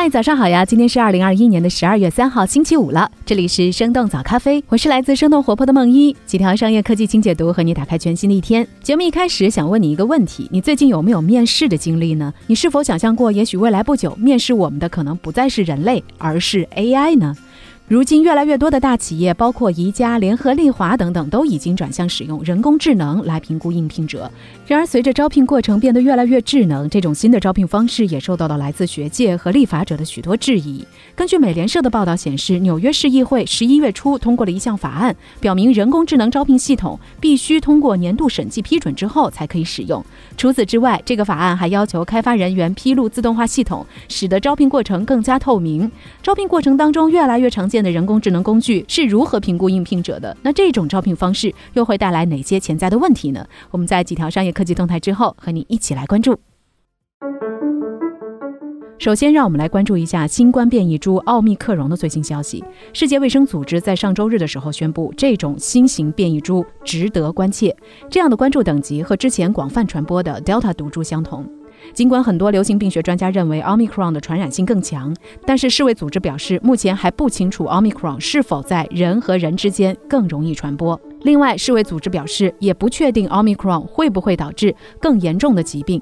嗨，早上好呀！今天是二零二一年的十二月三号，星期五了。这里是生动早咖啡，我是来自生动活泼的梦一，几条商业科技轻解读，和你打开全新的一天。节目一开始想问你一个问题：你最近有没有面试的经历呢？你是否想象过，也许未来不久，面试我们的可能不再是人类，而是 AI 呢？如今，越来越多的大企业，包括宜家、联合利华等等，都已经转向使用人工智能来评估应聘者。然而，随着招聘过程变得越来越智能，这种新的招聘方式也受到了来自学界和立法者的许多质疑。根据美联社的报道显示，纽约市议会十一月初通过了一项法案，表明人工智能招聘系统必须通过年度审计批准之后才可以使用。除此之外，这个法案还要求开发人员披露自动化系统，使得招聘过程更加透明。招聘过程当中越来越常见。的人工智能工具是如何评估应聘者的？那这种招聘方式又会带来哪些潜在的问题呢？我们在几条商业科技动态之后，和你一起来关注。首先，让我们来关注一下新冠变异株奥密克戎的最新消息。世界卫生组织在上周日的时候宣布，这种新型变异株值得关切。这样的关注等级和之前广泛传播的 Delta 毒株相同。尽管很多流行病学专家认为 Omicron 的传染性更强，但是世卫组织表示，目前还不清楚 Omicron 是否在人和人之间更容易传播。另外，世卫组织表示，也不确定 Omicron 会不会导致更严重的疾病。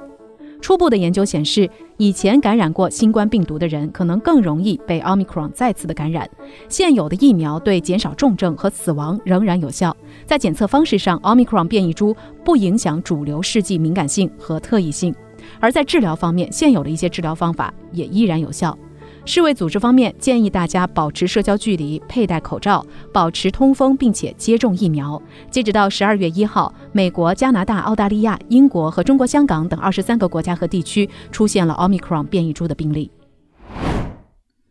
初步的研究显示，以前感染过新冠病毒的人可能更容易被 Omicron 再次的感染。现有的疫苗对减少重症和死亡仍然有效。在检测方式上，Omicron 变异株不影响主流试剂敏感性和特异性。而在治疗方面，现有的一些治疗方法也依然有效。世卫组织方面建议大家保持社交距离、佩戴口罩、保持通风，并且接种疫苗。截止到十二月一号，美国、加拿大、澳大利亚、英国和中国香港等二十三个国家和地区出现了奥密克戎变异株的病例。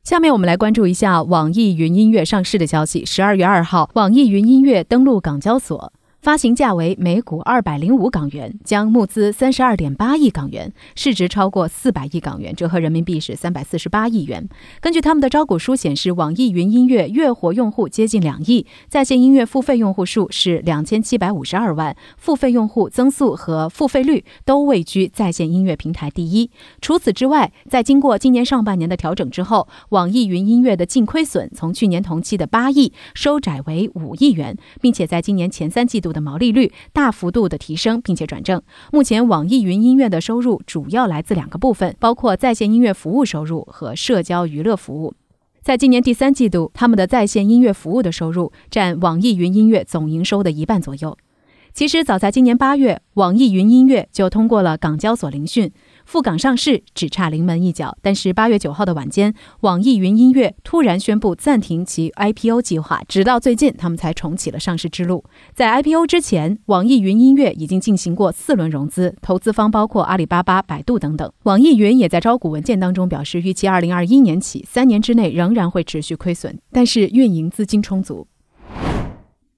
下面我们来关注一下网易云音乐上市的消息。十二月二号，网易云音乐登陆港交所。发行价为每股二百零五港元，将募资三十二点八亿港元，市值超过四百亿港元，折合人民币是三百四十八亿元。根据他们的招股书显示，网易云音乐月活用户接近两亿，在线音乐付费用户数是两千七百五十二万，付费用户增速和付费率都位居在线音乐平台第一。除此之外，在经过今年上半年的调整之后，网易云音乐的净亏损从去年同期的八亿收窄为五亿元，并且在今年前三季度。的毛利率大幅度的提升，并且转正。目前，网易云音乐的收入主要来自两个部分，包括在线音乐服务收入和社交娱乐服务。在今年第三季度，他们的在线音乐服务的收入占网易云音乐总营收的一半左右。其实，早在今年八月，网易云音乐就通过了港交所聆讯。赴港上市只差临门一脚，但是八月九号的晚间，网易云音乐突然宣布暂停其 IPO 计划，直到最近他们才重启了上市之路。在 IPO 之前，网易云音乐已经进行过四轮融资，投资方包括阿里巴巴、百度等等。网易云也在招股文件当中表示，预期二零二一年起三年之内仍然会持续亏损，但是运营资金充足。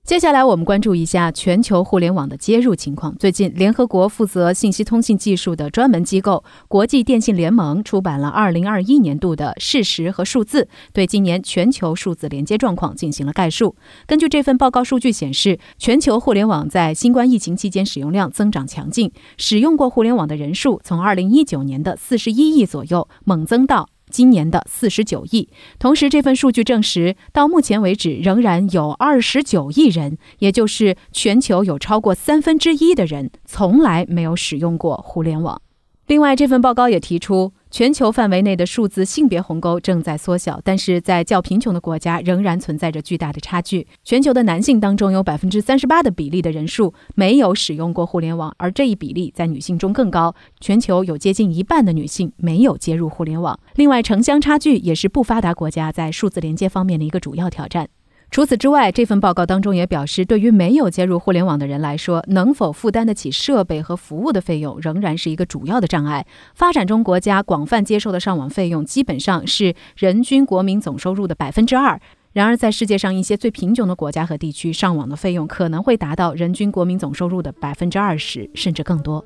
接下来，我们关注一下全球互联网的接入情况。最近，联合国负责信息通信技术的专门机构国际电信联盟出版了2021年度的事实和数字，对今年全球数字连接状况进行了概述。根据这份报告数据显示，全球互联网在新冠疫情期间使用量增长强劲，使用过互联网的人数从2019年的41亿左右猛增到。今年的四十九亿。同时，这份数据证实，到目前为止，仍然有二十九亿人，也就是全球有超过三分之一的人，从来没有使用过互联网。另外，这份报告也提出。全球范围内的数字性别鸿沟正在缩小，但是在较贫穷的国家仍然存在着巨大的差距。全球的男性当中有百分之三十八的比例的人数没有使用过互联网，而这一比例在女性中更高。全球有接近一半的女性没有接入互联网。另外，城乡差距也是不发达国家在数字连接方面的一个主要挑战。除此之外，这份报告当中也表示，对于没有接入互联网的人来说，能否负担得起设备和服务的费用，仍然是一个主要的障碍。发展中国家广泛接受的上网费用，基本上是人均国民总收入的百分之二。然而，在世界上一些最贫穷的国家和地区，上网的费用可能会达到人均国民总收入的百分之二十，甚至更多。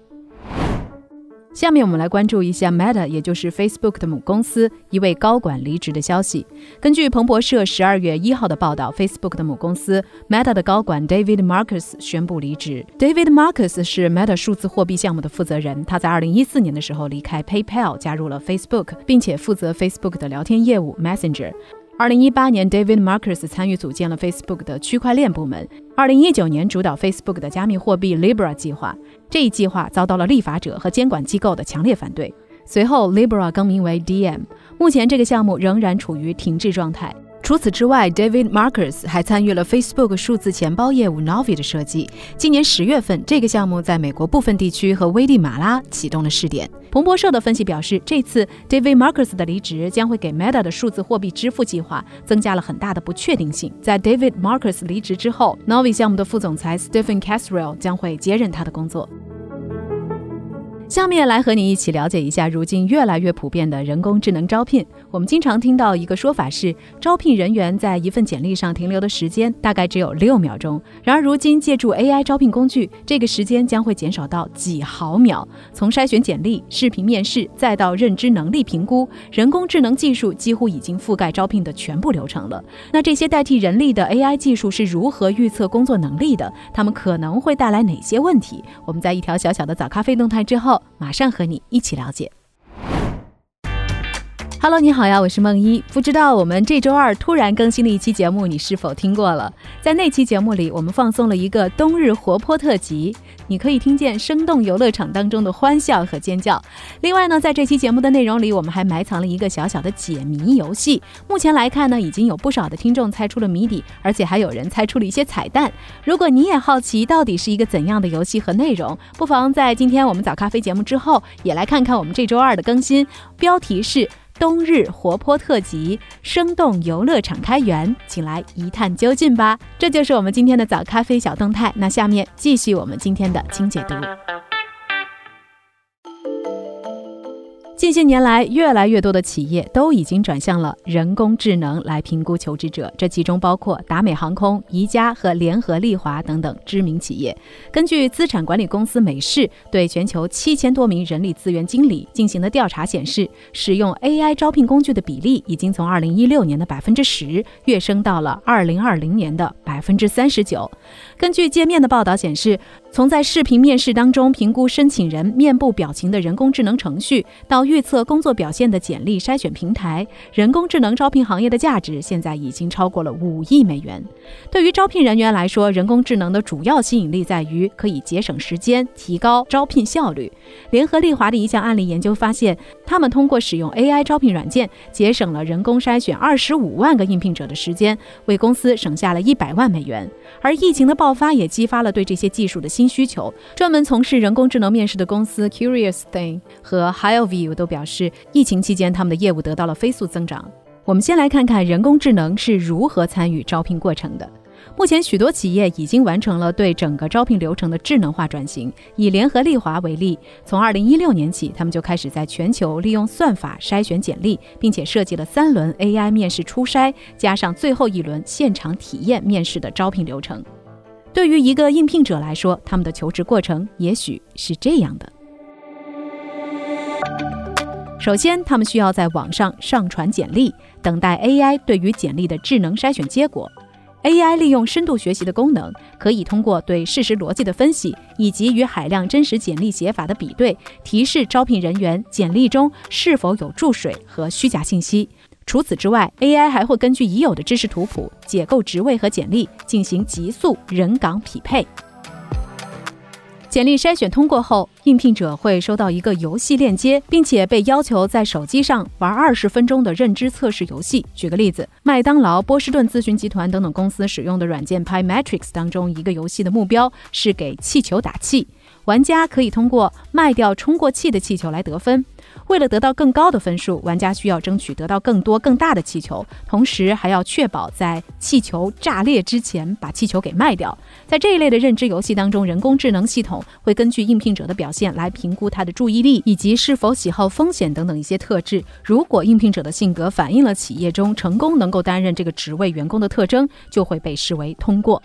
下面我们来关注一下 Meta，也就是 Facebook 的母公司一位高管离职的消息。根据彭博社十二月一号的报道，Facebook 的母公司 Meta 的高管 David Marcus 宣布离职。David Marcus 是 Meta 数字货币项目的负责人，他在二零一四年的时候离开 PayPal，加入了 Facebook，并且负责 Facebook 的聊天业务 Messenger。二零一八年，David Marcus 参与组建了 Facebook 的区块链部门。二零一九年，主导 Facebook 的加密货币 Libra 计划。这一计划遭到了立法者和监管机构的强烈反对。随后，Libra 更名为 DM。目前，这个项目仍然处于停滞状态。除此之外，David Marcus 还参与了 Facebook 数字钱包业务 Novi 的设计。今年十月份，这个项目在美国部分地区和危地马拉启动了试点。彭博社的分析表示，这次 David Marcus 的离职将会给 Meta 的数字货币支付计划增加了很大的不确定性。在 David Marcus 离职之后，Novi 项目的副总裁 Stephen Casrell 将会接任他的工作。下面来和你一起了解一下，如今越来越普遍的人工智能招聘。我们经常听到一个说法是，招聘人员在一份简历上停留的时间大概只有六秒钟。然而，如今借助 AI 招聘工具，这个时间将会减少到几毫秒。从筛选简历、视频面试，再到认知能力评估，人工智能技术几乎已经覆盖招聘的全部流程了。那这些代替人力的 AI 技术是如何预测工作能力的？它们可能会带来哪些问题？我们在一条小小的早咖啡动态之后。马上和你一起了解。Hello，你好呀，我是梦一。不知道我们这周二突然更新的一期节目，你是否听过了？在那期节目里，我们放送了一个冬日活泼特辑，你可以听见生动游乐场当中的欢笑和尖叫。另外呢，在这期节目的内容里，我们还埋藏了一个小小的解谜游戏。目前来看呢，已经有不少的听众猜出了谜底，而且还有人猜出了一些彩蛋。如果你也好奇到底是一个怎样的游戏和内容，不妨在今天我们早咖啡节目之后，也来看看我们这周二的更新。标题是。冬日活泼特辑，生动游乐场开园，请来一探究竟吧！这就是我们今天的早咖啡小动态。那下面继续我们今天的清解读。近些年来，越来越多的企业都已经转向了人工智能来评估求职者，这其中包括达美航空、宜家和联合利华等等知名企业。根据资产管理公司美世对全球七千多名人力资源经理进行的调查显示，使用 AI 招聘工具的比例已经从二零一六年的百分之十跃升到了二零二零年的百分之三十九。根据界面的报道显示，从在视频面试当中评估申请人面部表情的人工智能程序，到预测工作表现的简历筛选平台，人工智能招聘行业的价值现在已经超过了五亿美元。对于招聘人员来说，人工智能的主要吸引力在于可以节省时间，提高招聘效率。联合利华的一项案例研究发现，他们通过使用 AI 招聘软件，节省了人工筛选二十五万个应聘者的时间，为公司省下了一百万美元。而疫情的爆发也激发了对这些技术的新需求。专门从事人工智能面试的公司 Curious Thing 和 Hireview 都。都表示，疫情期间他们的业务得到了飞速增长。我们先来看看人工智能是如何参与招聘过程的。目前，许多企业已经完成了对整个招聘流程的智能化转型。以联合利华为例，从2016年起，他们就开始在全球利用算法筛选简历，并且设计了三轮 AI 面试初筛，加上最后一轮现场体验面试的招聘流程。对于一个应聘者来说，他们的求职过程也许是这样的。首先，他们需要在网上上传简历，等待 AI 对于简历的智能筛选结果。AI 利用深度学习的功能，可以通过对事实逻辑的分析以及与海量真实简历写法的比对，提示招聘人员简历中是否有注水和虚假信息。除此之外，AI 还会根据已有的知识图谱解构职位和简历，进行极速人岗匹配。简历筛选通过后，应聘者会收到一个游戏链接，并且被要求在手机上玩二十分钟的认知测试游戏。举个例子，麦当劳、波士顿咨询集团等等公司使用的软件 Pi Matrix 当中，一个游戏的目标是给气球打气，玩家可以通过卖掉充过气的气球来得分。为了得到更高的分数，玩家需要争取得到更多更大的气球，同时还要确保在气球炸裂之前把气球给卖掉。在这一类的认知游戏当中，人工智能系统会根据应聘者的表现来评估他的注意力以及是否喜好风险等等一些特质。如果应聘者的性格反映了企业中成功能够担任这个职位员工的特征，就会被视为通过。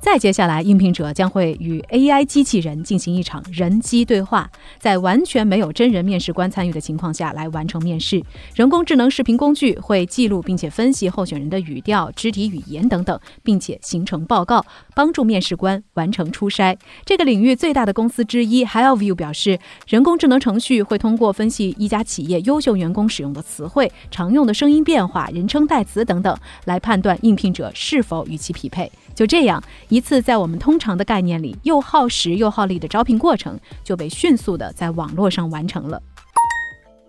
再接下来，应聘者将会与 AI 机器人进行一场人机对话，在完全没有真人面试官参与的情况下来完成面试。人工智能视频工具会记录并且分析候选人的语调、肢体语言等等，并且形成报告，帮助面试官完成初筛。这个领域最大的公司之一 Hireview 表示，人工智能程序会通过分析一家企业优秀员工使用的词汇、常用的声音变化、人称代词等等，来判断应聘者是否与其匹配。就这样，一次在我们通常的概念里又耗时又耗力的招聘过程，就被迅速的在网络上完成了。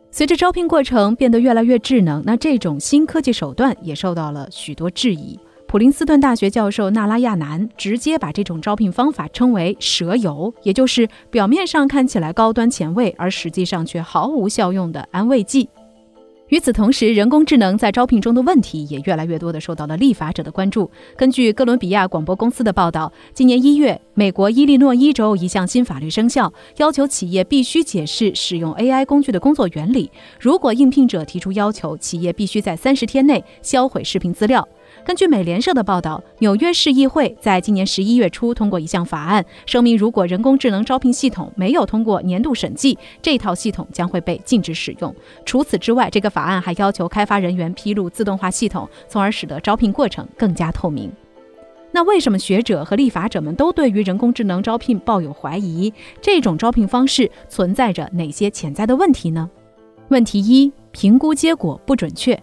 随着招聘过程变得越来越智能，那这种新科技手段也受到了许多质疑。普林斯顿大学教授纳拉亚南直接把这种招聘方法称为“蛇油”，也就是表面上看起来高端前卫，而实际上却毫无效用的安慰剂。与此同时，人工智能在招聘中的问题也越来越多地受到了立法者的关注。根据哥伦比亚广播公司的报道，今年一月，美国伊利诺伊州一项新法律生效，要求企业必须解释使用 AI 工具的工作原理。如果应聘者提出要求，企业必须在三十天内销毁视频资料。根据美联社的报道，纽约市议会在今年十一月初通过一项法案，声明如果人工智能招聘系统没有通过年度审计，这套系统将会被禁止使用。除此之外，这个法案还要求开发人员披露自动化系统，从而使得招聘过程更加透明。那为什么学者和立法者们都对于人工智能招聘抱有怀疑？这种招聘方式存在着哪些潜在的问题呢？问题一：评估结果不准确。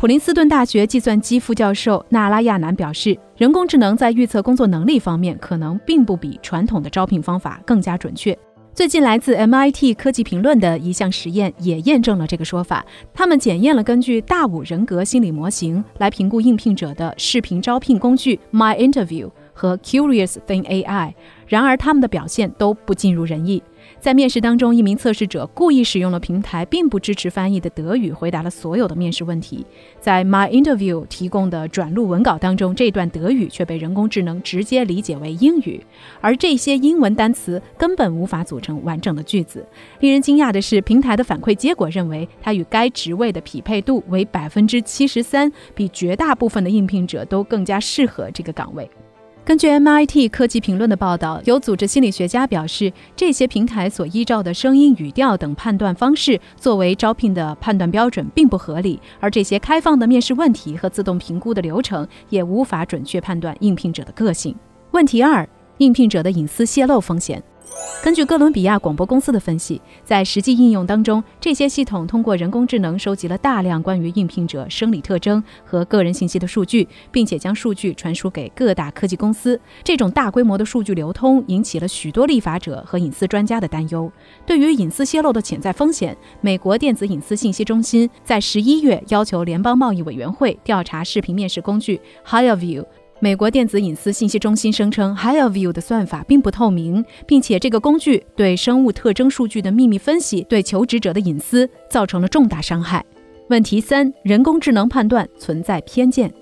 普林斯顿大学计算机副教授纳拉亚南表示，人工智能在预测工作能力方面可能并不比传统的招聘方法更加准确。最近来自 MIT 科技评论的一项实验也验证了这个说法。他们检验了根据大五人格心理模型来评估应聘者的视频招聘工具 My Interview 和 Curious Thing AI，然而他们的表现都不尽如人意。在面试当中，一名测试者故意使用了平台并不支持翻译的德语，回答了所有的面试问题。在 My Interview 提供的转录文稿当中，这段德语却被人工智能直接理解为英语，而这些英文单词根本无法组成完整的句子。令人惊讶的是，平台的反馈结果认为，它与该职位的匹配度为百分之七十三，比绝大部分的应聘者都更加适合这个岗位。根据 MIT 科技评论的报道，有组织心理学家表示，这些平台所依照的声音、语调等判断方式作为招聘的判断标准并不合理，而这些开放的面试问题和自动评估的流程也无法准确判断应聘者的个性。问题二：应聘者的隐私泄露风险。根据哥伦比亚广播公司的分析，在实际应用当中，这些系统通过人工智能收集了大量关于应聘者生理特征和个人信息的数据，并且将数据传输给各大科技公司。这种大规模的数据流通引起了许多立法者和隐私专家的担忧。对于隐私泄露的潜在风险，美国电子隐私信息中心在十一月要求联邦贸易委员会调查视频面试工具 HireVue。美国电子隐私信息中心声称，Hireview 的算法并不透明，并且这个工具对生物特征数据的秘密分析对求职者的隐私造成了重大伤害。问题三：人工智能判断存在偏见。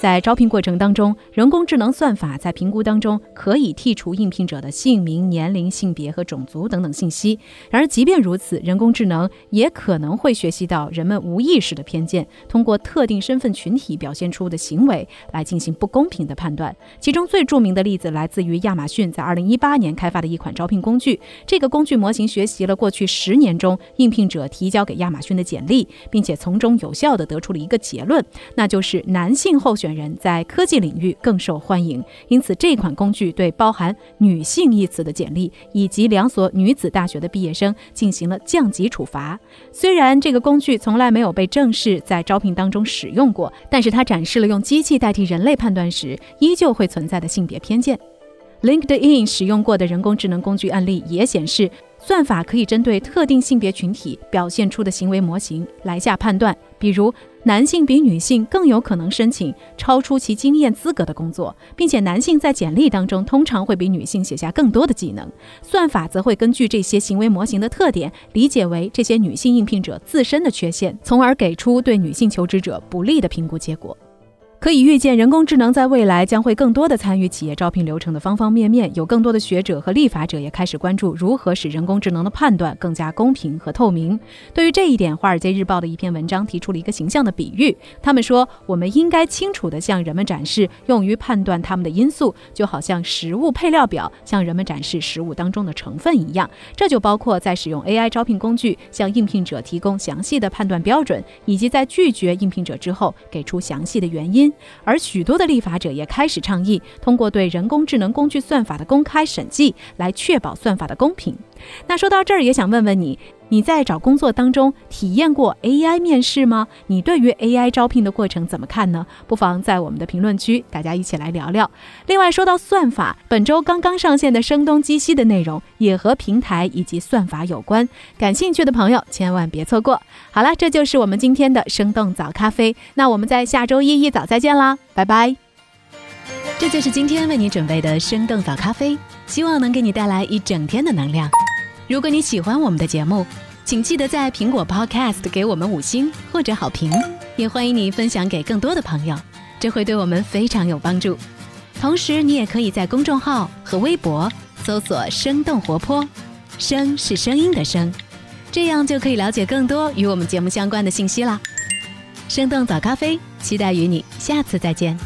在招聘过程当中，人工智能算法在评估当中可以剔除应聘者的姓名、年龄、性别和种族等等信息。然而，即便如此，人工智能也可能会学习到人们无意识的偏见，通过特定身份群体表现出的行为来进行不公平的判断。其中最著名的例子来自于亚马逊在2018年开发的一款招聘工具。这个工具模型学习了过去十年中应聘者提交给亚马逊的简历，并且从中有效地得出了一个结论，那就是男性候选。人在科技领域更受欢迎，因此这款工具对包含“女性”一词的简历以及两所女子大学的毕业生进行了降级处罚。虽然这个工具从来没有被正式在招聘当中使用过，但是它展示了用机器代替人类判断时依旧会存在的性别偏见。LinkedIn 使用过的人工智能工具案例也显示，算法可以针对特定性别群体表现出的行为模型来下判断，比如。男性比女性更有可能申请超出其经验资格的工作，并且男性在简历当中通常会比女性写下更多的技能。算法则会根据这些行为模型的特点，理解为这些女性应聘者自身的缺陷，从而给出对女性求职者不利的评估结果。可以预见，人工智能在未来将会更多的参与企业招聘流程的方方面面。有更多的学者和立法者也开始关注如何使人工智能的判断更加公平和透明。对于这一点，《华尔街日报》的一篇文章提出了一个形象的比喻。他们说，我们应该清楚地向人们展示用于判断他们的因素，就好像食物配料表向人们展示食物当中的成分一样。这就包括在使用 AI 招聘工具向应聘者提供详细的判断标准，以及在拒绝应聘者之后给出详细的原因。而许多的立法者也开始倡议，通过对人工智能工具算法的公开审计，来确保算法的公平。那说到这儿，也想问问你，你在找工作当中体验过 AI 面试吗？你对于 AI 招聘的过程怎么看呢？不妨在我们的评论区，大家一起来聊聊。另外，说到算法，本周刚刚上线的声东击西的内容也和平台以及算法有关，感兴趣的朋友千万别错过。好了，这就是我们今天的生动早咖啡。那我们在下周一一早再见啦，拜拜。这就是今天为你准备的生动早咖啡，希望能给你带来一整天的能量。如果你喜欢我们的节目，请记得在苹果 Podcast 给我们五星或者好评，也欢迎你分享给更多的朋友，这会对我们非常有帮助。同时，你也可以在公众号和微博搜索“生动活泼”，声是声音的声，这样就可以了解更多与我们节目相关的信息啦。生动早咖啡，期待与你下次再见。